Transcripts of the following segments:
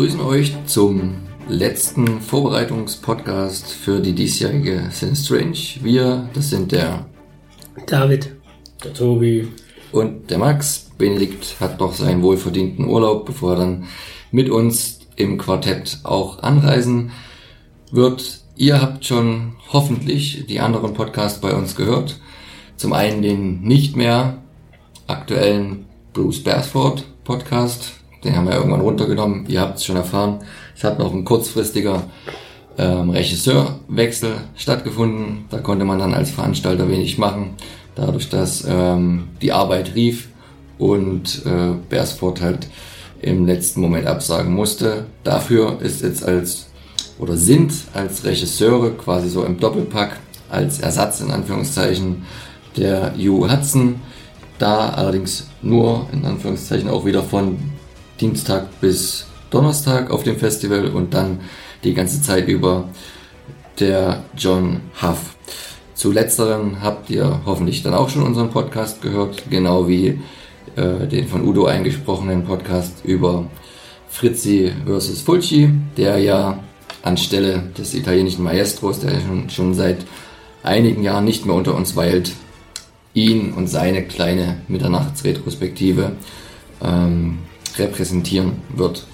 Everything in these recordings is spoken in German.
Wir begrüßen euch zum letzten Vorbereitungspodcast für die diesjährige Sin Strange. Wir, das sind der David, der Tobi und der Max. Benedikt hat noch seinen wohlverdienten Urlaub, bevor er dann mit uns im Quartett auch anreisen wird. Ihr habt schon hoffentlich die anderen Podcasts bei uns gehört. Zum einen den nicht mehr aktuellen Bruce Beresford Podcast. Den haben wir irgendwann runtergenommen. Ihr habt es schon erfahren. Es hat noch ein kurzfristiger ähm, Regisseurwechsel stattgefunden. Da konnte man dann als Veranstalter wenig machen, dadurch, dass ähm, die Arbeit rief und äh, Beresford halt im letzten Moment absagen musste. Dafür ist jetzt als oder sind als Regisseure quasi so im Doppelpack als Ersatz in Anführungszeichen der Hugh Hudson. Da allerdings nur in Anführungszeichen auch wieder von Dienstag bis Donnerstag auf dem Festival und dann die ganze Zeit über der John Huff. Zu letzteren habt ihr hoffentlich dann auch schon unseren Podcast gehört, genau wie äh, den von Udo eingesprochenen Podcast über Fritzi vs. Fulci, der ja anstelle des italienischen Maestros, der schon, schon seit einigen Jahren nicht mehr unter uns weilt, ihn und seine kleine Mitternachtsretrospektive ähm, repräsentieren wird.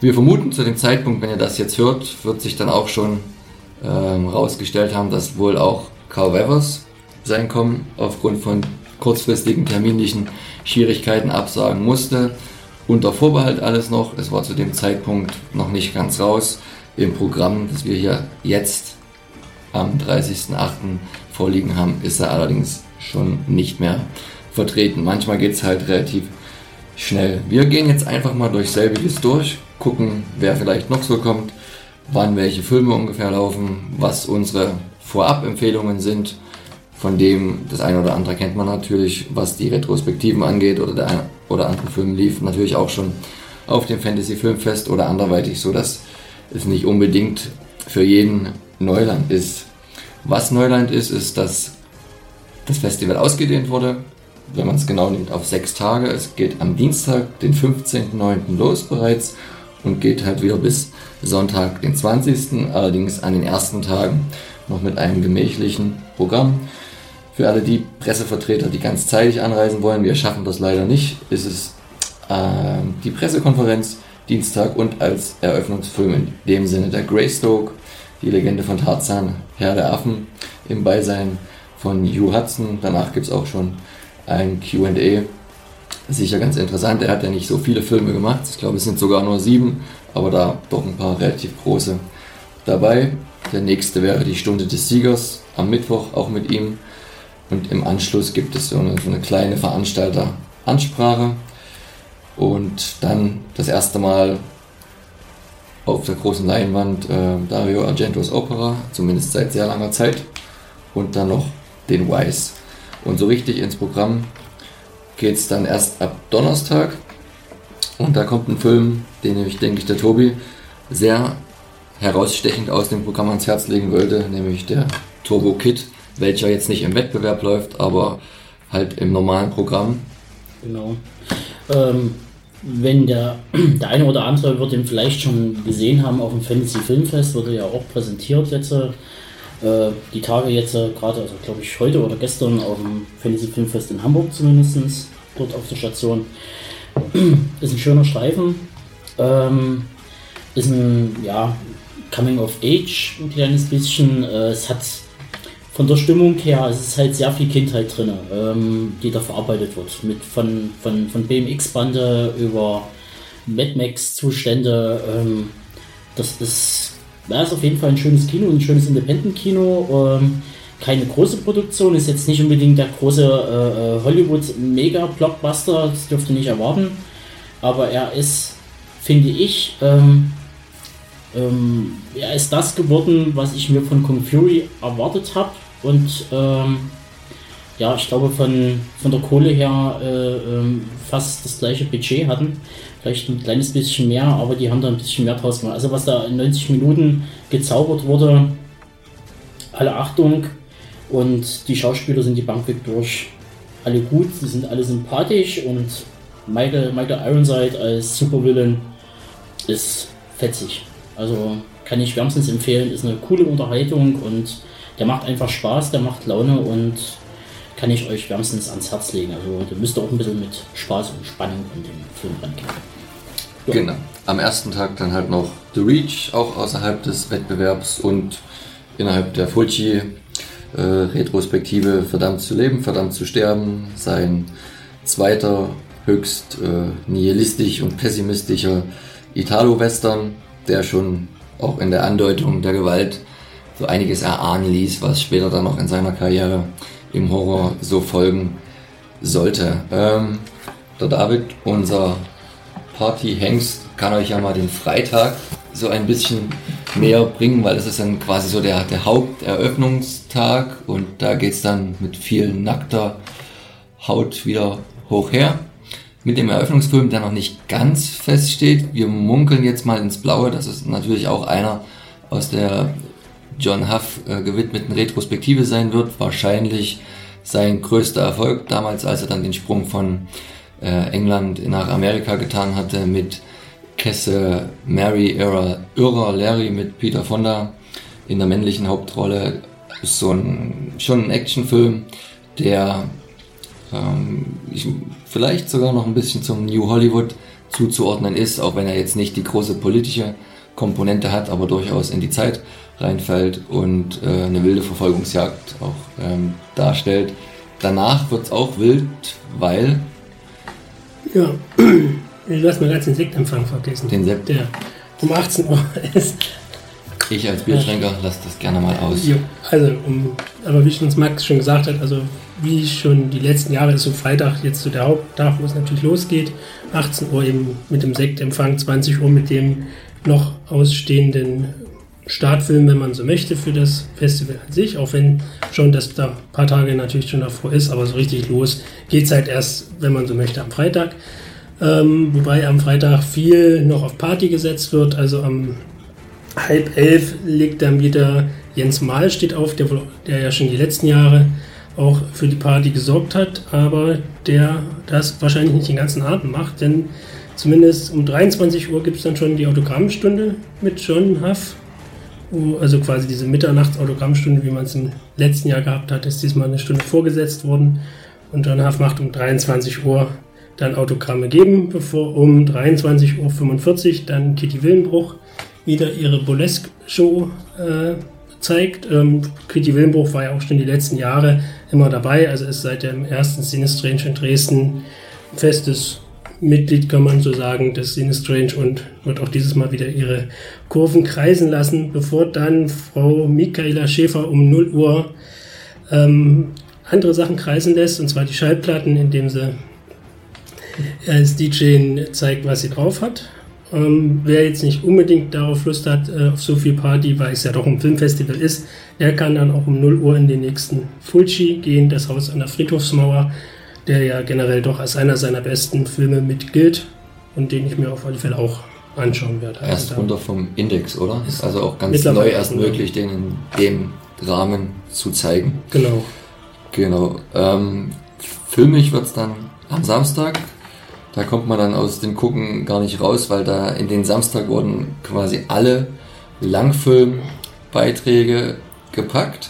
Wir vermuten zu dem Zeitpunkt, wenn ihr das jetzt hört, wird sich dann auch schon ähm, rausgestellt haben, dass wohl auch Carl Weathers sein Kommen aufgrund von kurzfristigen terminlichen Schwierigkeiten absagen musste. Unter Vorbehalt alles noch. Es war zu dem Zeitpunkt noch nicht ganz raus. Im Programm, das wir hier jetzt am 30.08. vorliegen haben, ist er allerdings schon nicht mehr vertreten. Manchmal geht es halt relativ schnell. Wir gehen jetzt einfach mal durch selbiges durch, gucken, wer vielleicht noch so kommt, wann welche Filme ungefähr laufen, was unsere Vorab-Empfehlungen sind. Von dem das eine oder andere kennt man natürlich, was die Retrospektiven angeht oder der eine oder andere Film lief natürlich auch schon auf dem Fantasy Filmfest oder anderweitig, so dass es nicht unbedingt für jeden Neuland ist. Was Neuland ist, ist, dass das Festival ausgedehnt wurde wenn man es genau nimmt, auf sechs Tage. Es geht am Dienstag, den 15.09. los bereits und geht halt wieder bis Sonntag, den 20. Allerdings an den ersten Tagen noch mit einem gemächlichen Programm. Für alle die Pressevertreter, die ganz zeitig anreisen wollen, wir schaffen das leider nicht, ist es äh, die Pressekonferenz Dienstag und als Eröffnungsfilm in dem Sinne der Greystoke, die Legende von Tarzan, Herr der Affen, im Beisein von Hugh Hudson. Danach gibt es auch schon ein QA. Sicher ganz interessant. Er hat ja nicht so viele Filme gemacht. Ich glaube, es sind sogar nur sieben, aber da doch ein paar relativ große dabei. Der nächste wäre die Stunde des Siegers am Mittwoch, auch mit ihm. Und im Anschluss gibt es so eine, so eine kleine Veranstalter-Ansprache. Und dann das erste Mal auf der großen Leinwand äh, Dario Argentos Opera, zumindest seit sehr langer Zeit. Und dann noch den Wise. Und so richtig ins Programm geht es dann erst ab Donnerstag. Und da kommt ein Film, den ich, denke ich, der Tobi sehr herausstechend aus dem Programm ans Herz legen wollte, nämlich der Turbo Kit, welcher jetzt nicht im Wettbewerb läuft, aber halt im normalen Programm. Genau. Ähm, wenn der, der eine oder andere wird ihn vielleicht schon gesehen haben auf dem Fantasy Filmfest, wurde ja auch präsentiert jetzt äh, die Tage jetzt äh, gerade, also glaube ich heute oder gestern auf dem Fantasy Filmfest in Hamburg zumindest, dort auf der Station. ist ein schöner Streifen. Ähm, ist ein, ja, Coming of Age, ein kleines bisschen. Äh, es hat von der Stimmung her, es ist halt sehr viel Kindheit drin, ähm, die da verarbeitet wird. Mit von, von, von BMX-Bande über Mad Max-Zustände. Ähm, das ist ja, ist auf jeden Fall ein schönes Kino, ein schönes Independent-Kino. Ähm, keine große Produktion, ist jetzt nicht unbedingt der große äh, äh Hollywood-Mega-Blockbuster, das dürfte nicht erwarten. Aber er ist, finde ich, ähm, ähm, er ist das geworden, was ich mir von Kung Fury erwartet habe. Und ähm, ja, ich glaube von, von der Kohle her äh, ähm, fast das gleiche Budget hatten. Vielleicht ein kleines bisschen mehr, aber die haben da ein bisschen mehr draus gemacht. Also was da in 90 Minuten gezaubert wurde, alle Achtung. Und die Schauspieler sind die Bank weg durch. Alle gut, sie sind alle sympathisch. Und Michael, Michael Ironside als Supervillain ist fetzig. Also kann ich wärmstens empfehlen, ist eine coole Unterhaltung und der macht einfach Spaß, der macht Laune und kann ich euch wärmstens ans Herz legen. Also da müsst ihr auch ein bisschen mit Spaß und Spannung in den Film rangehen. Ja. Genau. Am ersten Tag dann halt noch The Reach, auch außerhalb des Wettbewerbs und innerhalb der Fulci äh, Retrospektive Verdammt zu leben, verdammt zu sterben, sein zweiter höchst äh, nihilistisch und pessimistischer Italo-Western, der schon auch in der Andeutung der Gewalt so einiges erahnen ließ, was später dann noch in seiner Karriere im Horror so folgen sollte. Ähm, der David, unser Party-Hengst, kann euch ja mal den Freitag so ein bisschen näher bringen, weil es ist dann quasi so der, der Haupteröffnungstag und da geht es dann mit viel nackter Haut wieder hoch her. Mit dem Eröffnungsfilm, der noch nicht ganz feststeht. Wir munkeln jetzt mal ins Blaue, das ist natürlich auch einer aus der John Huff äh, gewidmeten Retrospektive sein wird. Wahrscheinlich sein größter Erfolg damals, als er dann den Sprung von äh, England nach Amerika getan hatte mit Kesse Mary Irra, Irra Larry mit Peter Fonda in der männlichen Hauptrolle. Ist so ein, schon ein Actionfilm, der ähm, ich, vielleicht sogar noch ein bisschen zum New Hollywood zuzuordnen ist, auch wenn er jetzt nicht die große politische Komponente hat, aber durchaus in die Zeit reinfällt und äh, eine wilde Verfolgungsjagd auch ähm, darstellt. Danach wird es auch wild, weil. Ja, du hast mal ganz den Sektempfang vergessen. Den Sekt? Der um 18 Uhr ist. Ich als Biertrinker lasse das gerne mal aus. Jo, also, um, aber wie schon Max schon gesagt hat, also wie schon die letzten Jahre ist so Freitag jetzt so der Haupttag, wo es natürlich losgeht. 18 Uhr eben mit dem Sektempfang, 20 Uhr mit dem noch ausstehenden Startfilm, wenn man so möchte, für das Festival an sich, auch wenn schon das da ein paar Tage natürlich schon davor ist, aber so richtig los geht es halt erst, wenn man so möchte, am Freitag. Ähm, wobei am Freitag viel noch auf Party gesetzt wird, also am halb elf legt dann wieder Jens Mahl steht auf, der, der ja schon die letzten Jahre auch für die Party gesorgt hat, aber der das wahrscheinlich nicht den ganzen Abend macht, denn zumindest um 23 Uhr gibt es dann schon die Autogrammstunde mit John Huff. Also quasi diese Mitternachts-Autogrammstunde, wie man es im letzten Jahr gehabt hat, ist diesmal eine Stunde vorgesetzt worden. Und John Huff macht um 23 Uhr dann Autogramme geben, bevor um 23.45 Uhr dann Kitty Willenbruch wieder ihre Burlesque-Show äh, zeigt. Ähm, Kitty Willenbruch war ja auch schon die letzten Jahre immer dabei, also ist seit dem ersten Sinistrange in Dresden festes Mitglied, kann man so sagen, des Sinistrange und wird auch dieses Mal wieder ihre Kurven kreisen lassen, bevor dann Frau Michaela Schäfer um 0 Uhr ähm, andere Sachen kreisen lässt, und zwar die Schallplatten, indem sie als DJ zeigt, was sie drauf hat. Ähm, wer jetzt nicht unbedingt darauf Lust hat, äh, auf so viel Party, weil es ja doch ein Filmfestival ist, der kann dann auch um 0 Uhr in den nächsten Fulci gehen, das Haus an der Friedhofsmauer, der ja generell doch als einer seiner besten Filme mit gilt und den ich mir auf alle Fälle auch anschauen werde. Also erst runter vom Index, oder? Ist also auch ganz neu erst möglich, den in dem Rahmen zu zeigen. Genau. Genau. Ähm, filmig wird es dann am Samstag da kommt man dann aus dem Gucken gar nicht raus, weil da in den Samstag wurden quasi alle Langfilmbeiträge gepackt.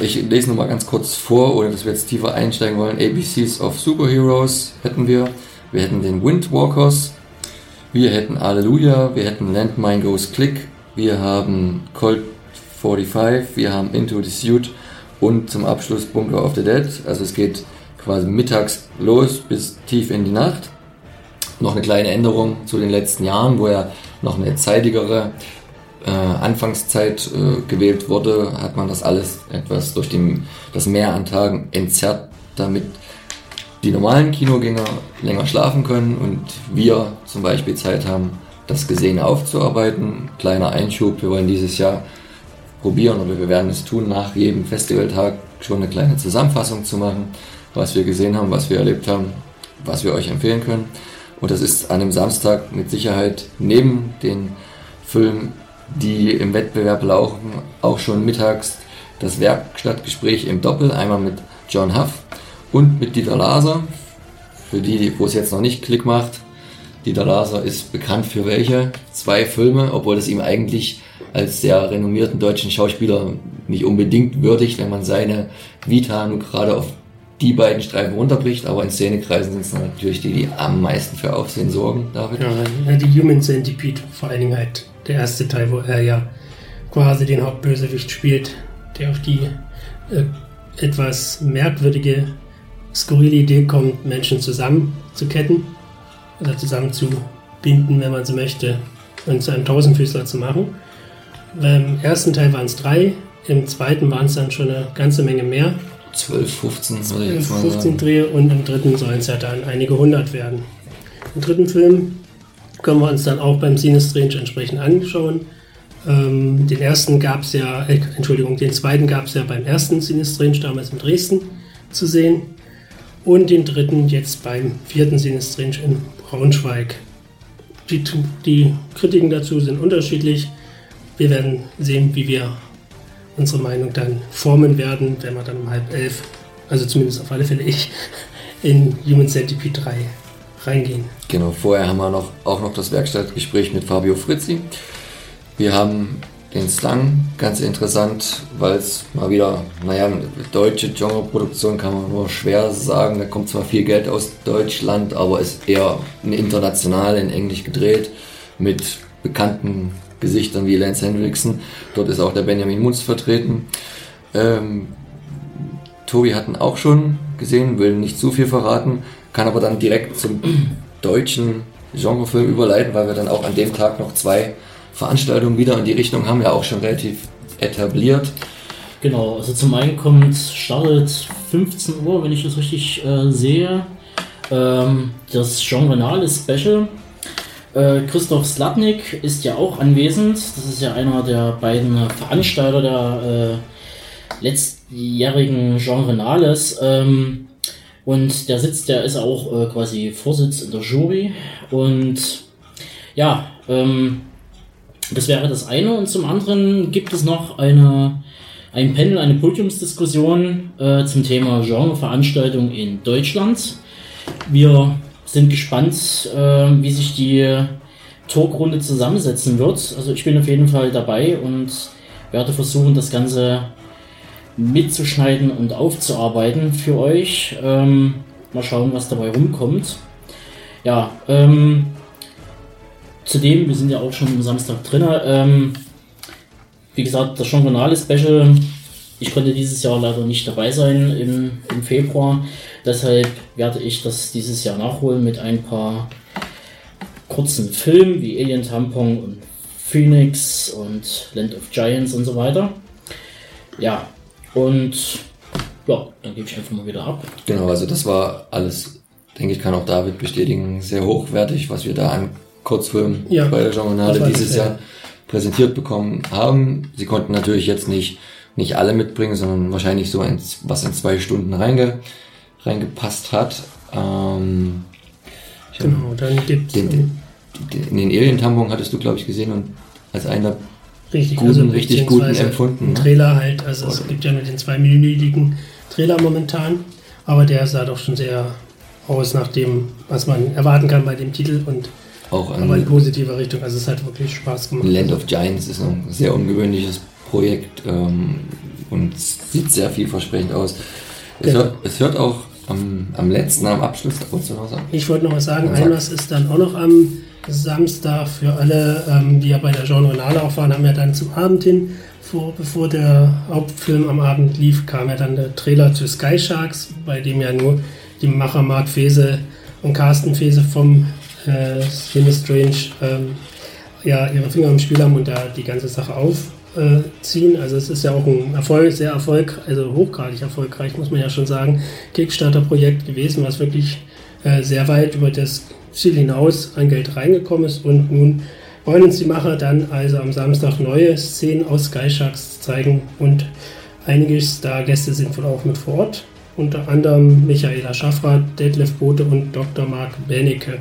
Ich lese nur mal ganz kurz vor, ohne dass wir jetzt tiefer einsteigen wollen. ABCs of Superheroes hätten wir. Wir hätten den Windwalkers. Wir hätten Alleluia. Wir hätten Landmine Goes Click. Wir haben Colt 45. Wir haben Into the Suit. Und zum Abschluss Bunker of the Dead. Also es geht quasi mittags los bis tief in die Nacht. Noch eine kleine Änderung zu den letzten Jahren, wo ja noch eine zeitigere äh, Anfangszeit äh, gewählt wurde, hat man das alles etwas durch den, das Mehr an Tagen entzerrt, damit die normalen Kinogänger länger schlafen können und wir zum Beispiel Zeit haben, das Gesehene aufzuarbeiten. Kleiner Einschub, wir wollen dieses Jahr probieren oder wir werden es tun, nach jedem Festivaltag schon eine kleine Zusammenfassung zu machen was wir gesehen haben, was wir erlebt haben, was wir euch empfehlen können. Und das ist an einem Samstag mit Sicherheit neben den Filmen, die im Wettbewerb laufen, auch schon mittags das Werkstattgespräch im Doppel, einmal mit John Huff und mit Dieter Laser. Für die, wo es jetzt noch nicht Klick macht, Dieter Laser ist bekannt für welche? Zwei Filme, obwohl es ihm eigentlich als sehr renommierten deutschen Schauspieler nicht unbedingt würdigt, wenn man seine Vita nur gerade auf die beiden Streifen runterbricht, aber in Szenekreisen sind es natürlich die, die am meisten für Aufsehen sorgen, David. Ja, die Human Centipede vor allen Dingen halt der erste Teil, wo er ja quasi den Hauptbösewicht spielt, der auf die äh, etwas merkwürdige, skurrile Idee kommt, Menschen zusammenzuketten oder zusammenzubinden, wenn man so möchte, und zu einem Tausendfüßler zu machen. Im ersten Teil waren es drei, im zweiten waren es dann schon eine ganze Menge mehr. 12, 15 würde ich jetzt mal 15 sagen. Dreh und im dritten sollen es ja dann einige hundert werden. Im dritten Film können wir uns dann auch beim Cine Strange entsprechend anschauen. Ähm, den ersten gab es ja, äh, Entschuldigung, den zweiten gab es ja beim ersten Cine Strange damals in Dresden zu sehen. Und den dritten jetzt beim vierten Cine Strange in Braunschweig. Die, die Kritiken dazu sind unterschiedlich. Wir werden sehen, wie wir unsere Meinung dann formen werden, wenn wir dann um halb elf, also zumindest auf alle Fälle ich, in Human Centipede 3 reingehen. Genau, vorher haben wir noch, auch noch das Werkstattgespräch mit Fabio Frizzi. Wir haben den Slang, ganz interessant, weil es mal wieder, naja, deutsche Genreproduktion kann man nur schwer sagen. Da kommt zwar viel Geld aus Deutschland, aber ist eher international in Englisch gedreht mit bekannten Gesichtern wie Lance Hendrickson. Dort ist auch der Benjamin Munz vertreten. Ähm, Tobi hatten auch schon gesehen, will nicht zu viel verraten, kann aber dann direkt zum deutschen Genrefilm überleiten, weil wir dann auch an dem Tag noch zwei Veranstaltungen wieder in die Richtung haben, ja auch schon relativ etabliert. Genau, also zum einen kommt, startet 15 Uhr, wenn ich das richtig äh, sehe, ähm, das Genre Special äh, Christoph Slatnik ist ja auch anwesend. Das ist ja einer der beiden Veranstalter der äh, letztjährigen Genrenales. Ähm, und der sitzt, der ist auch äh, quasi Vorsitz in der Jury. Und ja, ähm, das wäre das eine. Und zum anderen gibt es noch eine, ein Panel, eine Podiumsdiskussion äh, zum Thema Genreveranstaltung in Deutschland. Wir sind gespannt, äh, wie sich die Talkrunde zusammensetzen wird. Also ich bin auf jeden Fall dabei und werde versuchen, das Ganze mitzuschneiden und aufzuarbeiten für euch. Ähm, mal schauen, was dabei rumkommt. Ja, ähm, zudem, wir sind ja auch schon am Samstag drin. Ähm, wie gesagt, das Journal Special. Ich konnte dieses Jahr leider nicht dabei sein im, im Februar. Deshalb werde ich das dieses Jahr nachholen mit ein paar kurzen Filmen wie Alien Tampon und Phoenix und Land of Giants und so weiter. Ja, und ja, dann gebe ich einfach mal wieder ab. Genau, also das war alles, denke ich, kann auch David bestätigen, sehr hochwertig, was wir da an Kurzfilmen ja, bei der Journale dieses Jahr präsentiert bekommen haben. Sie konnten natürlich jetzt nicht, nicht alle mitbringen, sondern wahrscheinlich so ein, was in zwei Stunden reinge, reingepasst hat. Ähm, genau, dann gibt den, den, den, den Alien-Tampon hattest du, glaube ich, gesehen und als einer richtig, guten, also richtig guten empfunden. Ne? Trailer halt, also Oder? es gibt ja nur den zweiminütigen Trailer momentan, aber der sah doch schon sehr aus nach dem, was man erwarten kann bei dem Titel und auch aber in positiver Richtung. Also es hat wirklich Spaß gemacht. Land of Giants ist ein sehr ungewöhnliches Projekt ähm, und sieht sehr vielversprechend aus. Es, genau. hört, es hört auch am, am letzten, am Abschluss? Ich wollte noch was sagen. Ein was ist dann auch noch am Samstag für alle, ähm, die ja bei der Genrenale auch waren, haben ja dann zum Abend hin, vor, bevor der Hauptfilm am Abend lief, kam ja dann der Trailer zu Sky Sharks, bei dem ja nur die Macher Mark Fese und Carsten Fese vom äh, Strange ähm, ja, ihre Finger im Spiel haben und da die ganze Sache auf äh. Also es ist ja auch ein Erfolg, sehr erfolgreich, also hochgradig erfolgreich, muss man ja schon sagen, Kickstarter-Projekt gewesen, was wirklich äh, sehr weit über das Ziel hinaus an Geld reingekommen ist und nun wollen uns die Macher dann also am Samstag neue Szenen aus Sky Sharks zeigen und einige Stargäste sind wohl auch mit vor Ort. Unter anderem Michaela Schaffrath, Detlef Bote und Dr. Mark Benecke.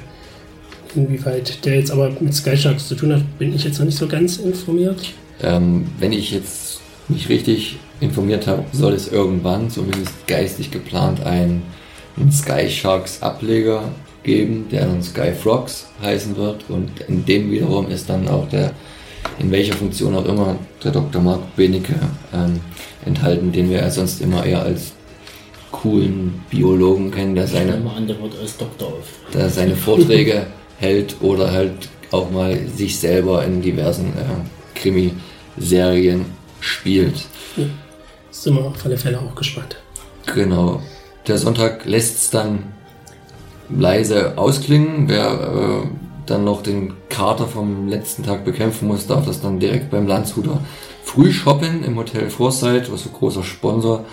Inwieweit der jetzt aber mit Sky Sharks zu tun hat, bin ich jetzt noch nicht so ganz informiert. Ähm, wenn ich jetzt mich richtig informiert habe, soll es irgendwann, zumindest geistig geplant, ein, ein Sky Sharks Ableger geben, der dann Sky Frogs heißen wird. Und in dem wiederum ist dann auch der, in welcher Funktion auch immer, der Dr. Mark Benecke ähm, enthalten, den wir ja sonst immer eher als coolen Biologen kennen, der seine, der seine Vorträge hält oder halt auch mal sich selber in diversen äh, Krimiserien spielt. Ja. Sind wir auf alle Fälle auch gespannt. Genau. Der Sonntag lässt es dann leise ausklingen. Wer äh, dann noch den Kater vom letzten Tag bekämpfen muss, darf das dann direkt beim Landshuter früh shoppen im Hotel Foresight, was so großer Sponsor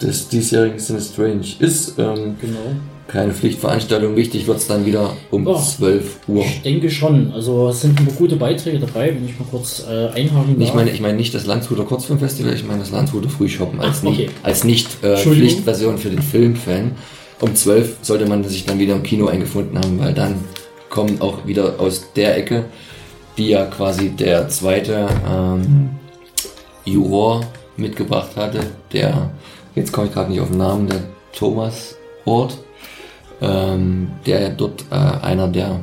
des diesjährigen Sin Strange ist. Ähm, Genau. Keine Pflichtveranstaltung. Wichtig wird es dann wieder um Oh. 12 Uhr. Ich denke schon. Also es sind nur gute Beiträge dabei, wenn ich mal kurz äh, einhaken darf. Ich meine, ich meine nicht das Landshuter Kurzfilmfestival, ich meine das Landshuter Frühshoppen als Ach, okay. nicht, als nicht äh. Pflichtversion für den Filmfan. Um 12 sollte man sich dann wieder im Kino eingefunden haben, weil dann kommen auch wieder aus der Ecke, die ja quasi der zweite ähm, Juror mitgebracht hatte, der, jetzt komme ich gerade nicht auf den Namen, der Thomas Ort, ähm, der dort äh, einer der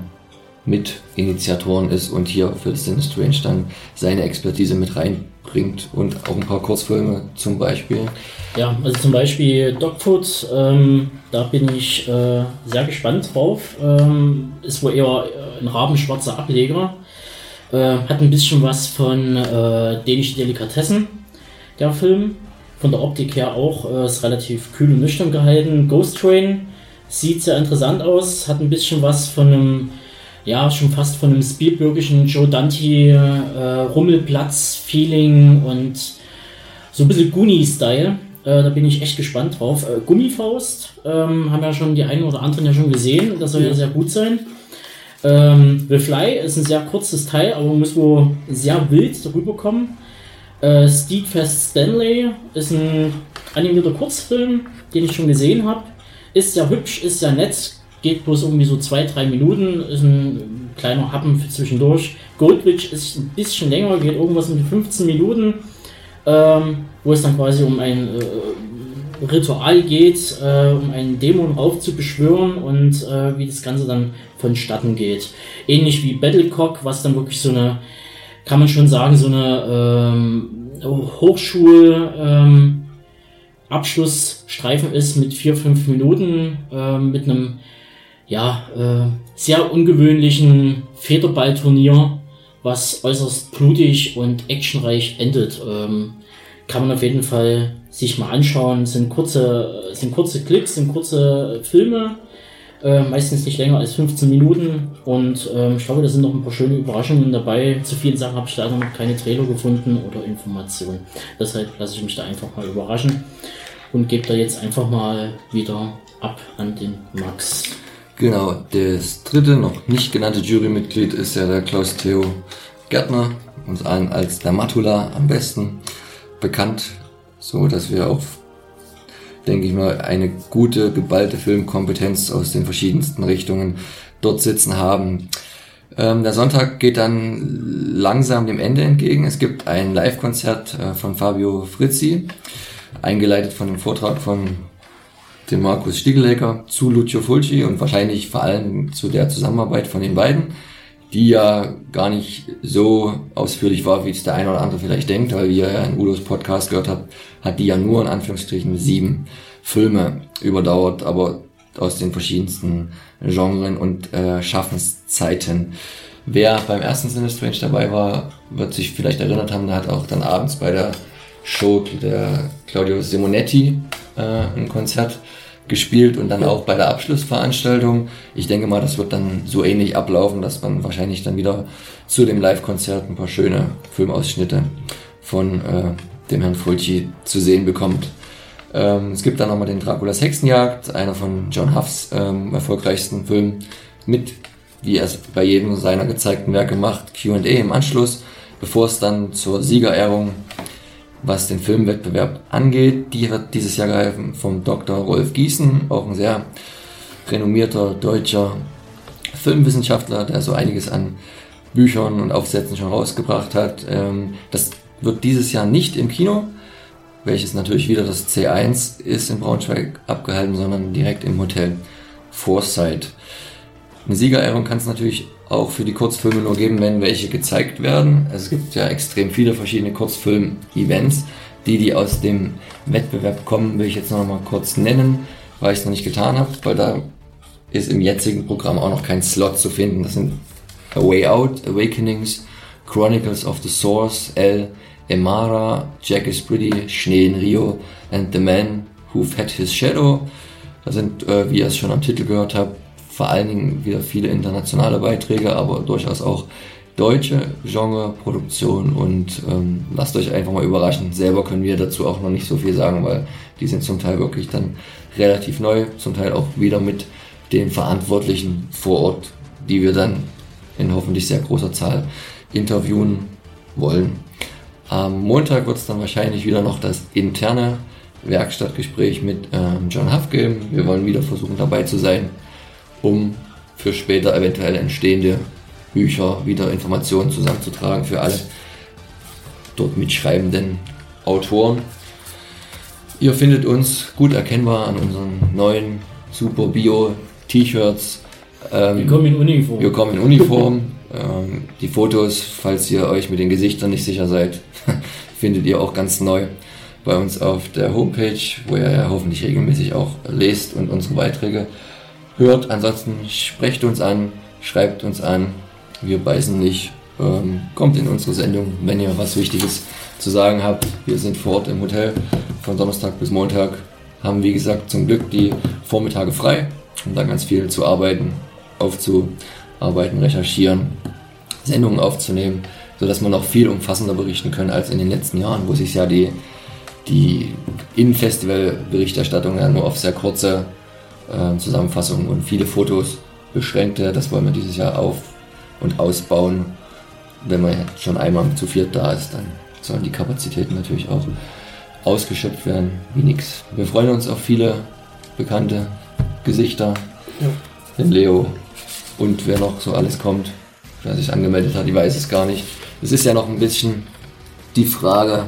Mitinitiatoren ist und hier für Sin Strange dann seine Expertise mit reinbringt und auch ein paar Kurzfilme zum Beispiel. Ja, also zum Beispiel Dogfoot, ähm, da bin ich äh, sehr gespannt drauf. Ähm, ist wohl eher äh, ein rabenschwarzer Ableger. Äh, hat ein bisschen was von äh, dänische Delikatessen, der Film. Von der Optik her auch, äh, ist relativ kühl und nüchtern gehalten. Ghost Train sieht sehr interessant aus, hat ein bisschen was von einem, ja, schon fast von einem Spielbergischen Joe Dante äh, Rummelplatz-Feeling und so ein bisschen Goonie-Style. Äh, da bin ich echt gespannt drauf. Äh, Gummifaust ähm, haben ja schon die einen oder anderen ja schon gesehen. Das soll ja, sehr gut sein. Ähm, The Fly ist ein sehr kurzes Teil, aber muss wohl sehr wild darüber kommen. Äh, Steadfast Stanley ist ein animierter Kurzfilm, den ich schon gesehen habe. Ist sehr hübsch, ist sehr nett, geht bloß irgendwie so zwei, drei Minuten, ist ein kleiner Happen für zwischendurch. Goldwitch ist ein bisschen länger, geht irgendwas um die 15 Minuten, ähm, wo es dann quasi um ein äh, Ritual geht, äh, um einen Dämon raufzubeschwören und äh, wie das Ganze dann vonstatten geht. Ähnlich wie Battlecock, was dann wirklich so eine, kann man schon sagen, so eine ähm, Hochschul- ähm, Abschlussstreifen ist mit vier, fünf Minuten, ähm, mit einem ja, äh, sehr ungewöhnlichen Federballturnier, was äußerst blutig und actionreich endet. Ähm, kann man auf jeden Fall sich mal anschauen. Sind kurze, sind kurze Clips, sind kurze Filme, äh, meistens nicht länger als 15 Minuten. Und ähm, ich glaube, da sind noch ein paar schöne Überraschungen dabei. Zu vielen Sachen habe ich leider noch keine Trailer gefunden oder Informationen. Deshalb lasse ich mich da einfach mal überraschen und gebe da jetzt einfach mal wieder ab an den Max. Genau, das dritte, noch nicht genannte Jurymitglied ist ja der Klaus Theo Gärtner, uns allen als der Matula am besten bekannt, so dass wir auch, denke ich mal, eine gute, geballte Filmkompetenz aus den verschiedensten Richtungen dort sitzen haben. Ähm, der Sonntag geht dann langsam dem Ende entgegen. Es gibt ein Live-Konzert äh, von Fabio Frizzi, eingeleitet von dem Vortrag von dem Markus Stiegelecker zu Lucio Fulci und wahrscheinlich vor allem zu der Zusammenarbeit von den beiden, die ja gar nicht so ausführlich war, wie es der eine oder andere vielleicht denkt, weil wie ihr ja in Udos Podcast gehört habt, hat die ja nur in Anführungsstrichen sieben Filme überdauert, aber aus den verschiedensten Genren und äh, Schaffenszeiten. Wer beim ersten Sinne Strange dabei war, wird sich vielleicht erinnert haben, der hat auch dann abends bei der Show der Claudio Simonetti äh, ein Konzert gespielt und dann auch bei der Abschlussveranstaltung. Ich denke mal, das wird dann so ähnlich ablaufen, dass man wahrscheinlich dann wieder zu dem Live-Konzert ein paar schöne Filmausschnitte von äh, dem Herrn Fulci zu sehen bekommt. Ähm, es gibt dann nochmal den Draculas Hexenjagd, einer von John Huffs ähm, erfolgreichsten Filmen mit, wie er es bei jedem seiner gezeigten Werke macht, Q&A im Anschluss, bevor es dann zur Siegerehrung was den Filmwettbewerb angeht. Die wird dieses Jahr geholfen vom Dr. Rolf Gießen, auch ein sehr renommierter deutscher Filmwissenschaftler, der so einiges an Büchern und Aufsätzen schon rausgebracht hat. Ähm, Das wird dieses Jahr nicht im Kino, welches natürlich wieder das C1 ist in Braunschweig abgehalten, sondern direkt im Hotel Foresight. Eine Siegerehrung kann es natürlich auch für die Kurzfilme nur geben, wenn welche gezeigt werden. Es gibt ja extrem viele verschiedene Kurzfilm-Events. Die, die aus dem Wettbewerb kommen, will ich jetzt noch mal kurz nennen, weil ich es noch nicht getan habe, weil da ist im jetzigen Programm auch noch kein Slot zu finden. Das sind A Way Out, Awakenings, Chronicles of the Source, El, Emara, Jack is Pretty, Schnee in Rio and The Man Who Fed His Shadow. Da sind, äh, wie ihr es schon am Titel gehört habt, vor allen Dingen wieder viele internationale Beiträge, aber durchaus auch deutsche Genre-Produktion und ähm, lasst euch einfach mal überraschen. Selber können wir dazu auch noch nicht so viel sagen, weil die sind zum Teil wirklich dann relativ neu, zum Teil auch wieder mit den Verantwortlichen vor Ort, die wir dann in hoffentlich sehr großer Zahl interviewen wollen. Am Montag wird es dann wahrscheinlich wieder noch das interne Werkstattgespräch mit ähm, John Huff geben. Wir wollen wieder versuchen dabei zu sein, um für später eventuell entstehende Bücher wieder Informationen zusammenzutragen für alle dort mitschreibenden Autoren. Ihr findet uns gut erkennbar an unseren neuen Super Bio T-Shirts. Ähm, wir kommen in Uniform. Wir kommen in Uniform. ähm, die Fotos, falls ihr euch mit den Gesichtern nicht sicher seid, findet ihr auch ganz neu bei uns auf der Homepage, wo ihr ja hoffentlich regelmäßig auch lest und unsere Beiträge hört. Ansonsten sprecht uns an, schreibt uns an. Wir beißen nicht. Ähm, kommt in unsere Sendung, wenn ihr was Wichtiges zu sagen habt. Wir sind vor Ort im Hotel von Donnerstag bis Montag. Haben wie gesagt zum Glück die Vormittage frei, um da ganz viel zu arbeiten, aufzuarbeiten, recherchieren, Sendungen aufzunehmen, sodass wir noch viel umfassender berichten können als in den letzten Jahren, wo sich ja die, die In-Festival-Berichterstattung ja nur auf sehr kurze äh, Zusammenfassungen und viele Fotos beschränkte. Das wollen wir dieses Jahr auf und ausbauen. Wenn man schon einmal zu viert da ist, dann sollen die Kapazitäten natürlich auch ausgeschöpft werden, wie nix. Wir freuen uns auf viele bekannte Gesichter. Ja. Den Leo und wer noch so alles kommt. Wer sich angemeldet hat, ich weiß es gar nicht. Es ist ja noch ein bisschen die Frage,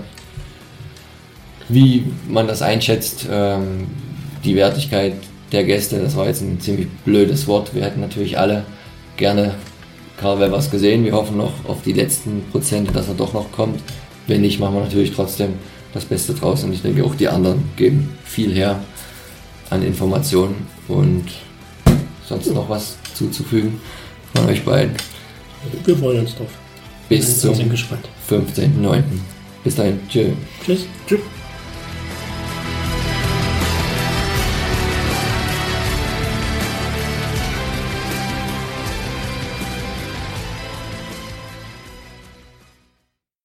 wie man das einschätzt, ähm, die Wertigkeit der Gäste. Das war jetzt ein ziemlich blödes Wort. Wir hätten natürlich alle gerne Karl Webers gesehen. Wir hoffen noch auf die letzten Prozente, dass er doch noch kommt. Wenn nicht, machen wir natürlich trotzdem das Beste draus. Und ich denke, auch die anderen geben viel her an Informationen. Und sonst noch was zuzufügen von euch beiden. Wir freuen uns drauf. Bis zum 15.09. Bis dahin. Tschüss. Tschüss. Tschüss.